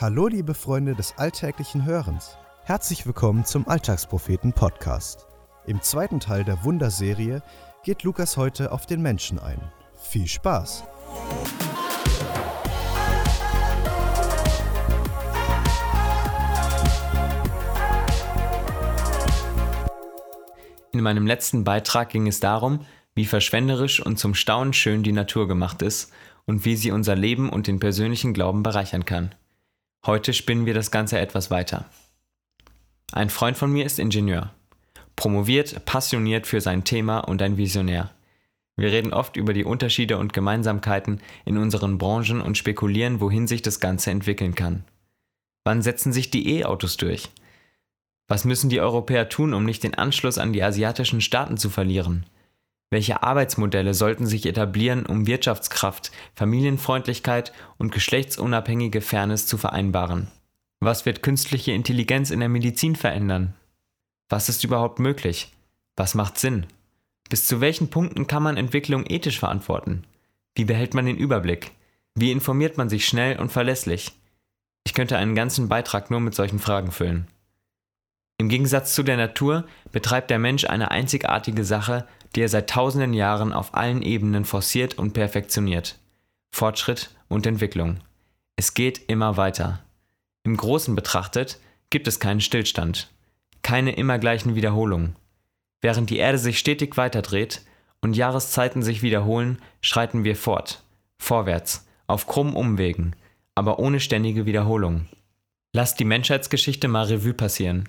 Hallo liebe Freunde des alltäglichen Hörens. Herzlich willkommen zum Alltagspropheten Podcast. Im zweiten Teil der Wunderserie geht Lukas heute auf den Menschen ein. Viel Spaß! In meinem letzten Beitrag ging es darum, wie verschwenderisch und zum Staunen schön die Natur gemacht ist und wie sie unser Leben und den persönlichen Glauben bereichern kann. Heute spinnen wir das Ganze etwas weiter. Ein Freund von mir ist Ingenieur. Promoviert, passioniert für sein Thema und ein Visionär. Wir reden oft über die Unterschiede und Gemeinsamkeiten in unseren Branchen und spekulieren, wohin sich das Ganze entwickeln kann. Wann setzen sich die E-Autos durch? Was müssen die Europäer tun, um nicht den Anschluss an die asiatischen Staaten zu verlieren? Welche Arbeitsmodelle sollten sich etablieren, um Wirtschaftskraft, Familienfreundlichkeit und geschlechtsunabhängige Fairness zu vereinbaren? Was wird künstliche Intelligenz in der Medizin verändern? Was ist überhaupt möglich? Was macht Sinn? Bis zu welchen Punkten kann man Entwicklung ethisch verantworten? Wie behält man den Überblick? Wie informiert man sich schnell und verlässlich? Ich könnte einen ganzen Beitrag nur mit solchen Fragen füllen. Im Gegensatz zu der Natur betreibt der Mensch eine einzigartige Sache, die er seit tausenden Jahren auf allen Ebenen forciert und perfektioniert. Fortschritt und Entwicklung. Es geht immer weiter. Im Großen betrachtet gibt es keinen Stillstand, keine immer gleichen Wiederholungen. Während die Erde sich stetig weiterdreht und Jahreszeiten sich wiederholen, schreiten wir fort, vorwärts, auf krummen Umwegen, aber ohne ständige Wiederholung. Lasst die Menschheitsgeschichte mal Revue passieren.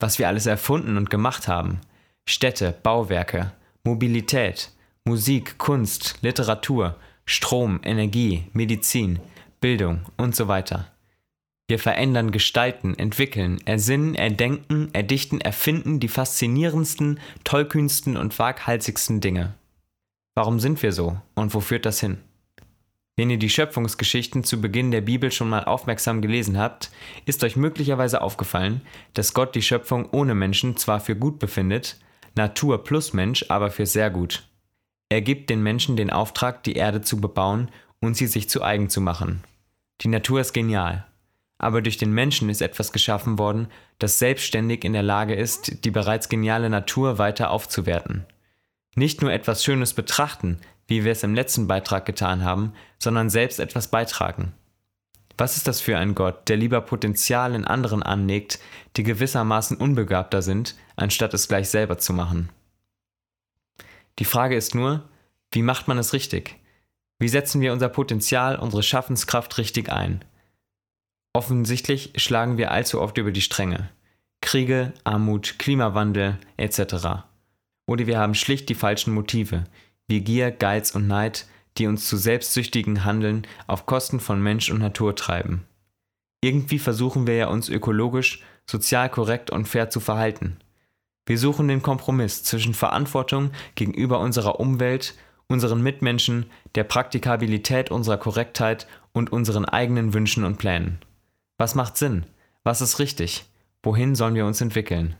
Was wir alles erfunden und gemacht haben. Städte, Bauwerke, Mobilität, Musik, Kunst, Literatur, Strom, Energie, Medizin, Bildung und so weiter. Wir verändern, gestalten, entwickeln, ersinnen, erdenken, erdichten, erfinden die faszinierendsten, tollkühnsten und waghalsigsten Dinge. Warum sind wir so und wo führt das hin? Wenn ihr die Schöpfungsgeschichten zu Beginn der Bibel schon mal aufmerksam gelesen habt, ist euch möglicherweise aufgefallen, dass Gott die Schöpfung ohne Menschen zwar für gut befindet, Natur plus Mensch aber für sehr gut. Er gibt den Menschen den Auftrag, die Erde zu bebauen und sie sich zu eigen zu machen. Die Natur ist genial. Aber durch den Menschen ist etwas geschaffen worden, das selbstständig in der Lage ist, die bereits geniale Natur weiter aufzuwerten. Nicht nur etwas Schönes betrachten, wie wir es im letzten Beitrag getan haben, sondern selbst etwas beitragen. Was ist das für ein Gott, der lieber Potenzial in anderen anlegt, die gewissermaßen unbegabter sind, anstatt es gleich selber zu machen? Die Frage ist nur, wie macht man es richtig? Wie setzen wir unser Potenzial, unsere Schaffenskraft richtig ein? Offensichtlich schlagen wir allzu oft über die Stränge. Kriege, Armut, Klimawandel etc. Oder wir haben schlicht die falschen Motive, wie Gier, Geiz und Neid, die uns zu selbstsüchtigen Handeln auf Kosten von Mensch und Natur treiben. Irgendwie versuchen wir ja uns ökologisch, sozial korrekt und fair zu verhalten. Wir suchen den Kompromiss zwischen Verantwortung gegenüber unserer Umwelt, unseren Mitmenschen, der Praktikabilität unserer Korrektheit und unseren eigenen Wünschen und Plänen. Was macht Sinn? Was ist richtig? Wohin sollen wir uns entwickeln?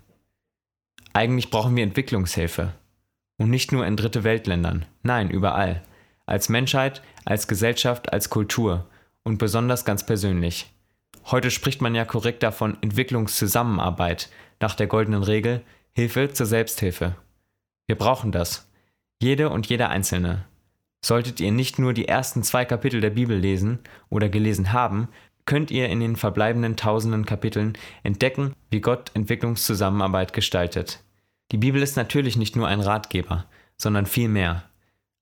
Eigentlich brauchen wir Entwicklungshilfe. Und nicht nur in dritte Weltländern, nein, überall als Menschheit, als Gesellschaft, als Kultur und besonders ganz persönlich. Heute spricht man ja korrekt davon Entwicklungszusammenarbeit nach der goldenen Regel Hilfe zur Selbsthilfe. Wir brauchen das. Jede und jeder Einzelne. Solltet ihr nicht nur die ersten zwei Kapitel der Bibel lesen oder gelesen haben, könnt ihr in den verbleibenden tausenden Kapiteln entdecken, wie Gott Entwicklungszusammenarbeit gestaltet. Die Bibel ist natürlich nicht nur ein Ratgeber, sondern viel mehr.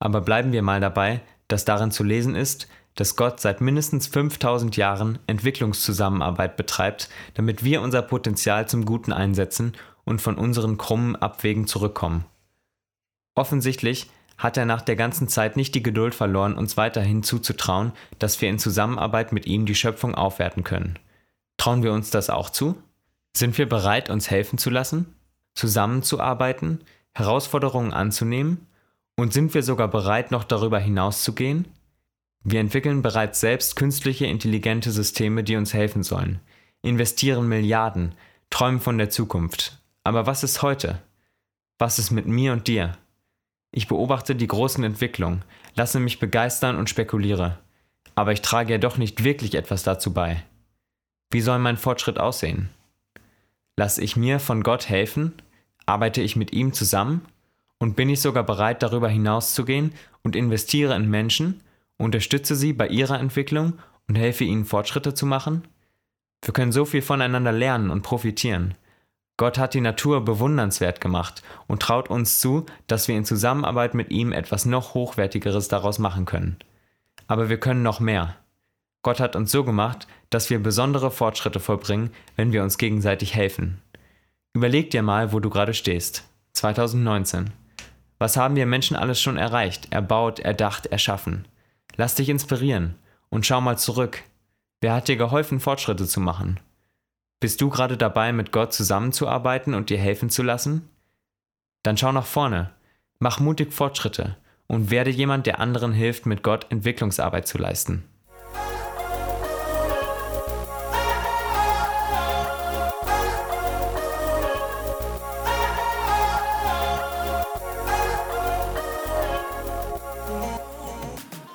Aber bleiben wir mal dabei, dass darin zu lesen ist, dass Gott seit mindestens 5000 Jahren Entwicklungszusammenarbeit betreibt, damit wir unser Potenzial zum Guten einsetzen und von unseren krummen Abwegen zurückkommen. Offensichtlich hat er nach der ganzen Zeit nicht die Geduld verloren, uns weiterhin zuzutrauen, dass wir in Zusammenarbeit mit ihm die Schöpfung aufwerten können. Trauen wir uns das auch zu? Sind wir bereit, uns helfen zu lassen? Zusammenzuarbeiten? Herausforderungen anzunehmen? Und sind wir sogar bereit, noch darüber hinauszugehen? Wir entwickeln bereits selbst künstliche intelligente Systeme, die uns helfen sollen, investieren Milliarden, träumen von der Zukunft. Aber was ist heute? Was ist mit mir und dir? Ich beobachte die großen Entwicklungen, lasse mich begeistern und spekuliere. Aber ich trage ja doch nicht wirklich etwas dazu bei. Wie soll mein Fortschritt aussehen? Lass ich mir von Gott helfen? Arbeite ich mit ihm zusammen? Und bin ich sogar bereit, darüber hinauszugehen und investiere in Menschen, unterstütze sie bei ihrer Entwicklung und helfe ihnen Fortschritte zu machen? Wir können so viel voneinander lernen und profitieren. Gott hat die Natur bewundernswert gemacht und traut uns zu, dass wir in Zusammenarbeit mit ihm etwas noch Hochwertigeres daraus machen können. Aber wir können noch mehr. Gott hat uns so gemacht, dass wir besondere Fortschritte vollbringen, wenn wir uns gegenseitig helfen. Überleg dir mal, wo du gerade stehst. 2019. Was haben wir Menschen alles schon erreicht, erbaut, erdacht, erschaffen? Lass dich inspirieren und schau mal zurück. Wer hat dir geholfen, Fortschritte zu machen? Bist du gerade dabei, mit Gott zusammenzuarbeiten und dir helfen zu lassen? Dann schau nach vorne, mach mutig Fortschritte und werde jemand, der anderen hilft, mit Gott Entwicklungsarbeit zu leisten.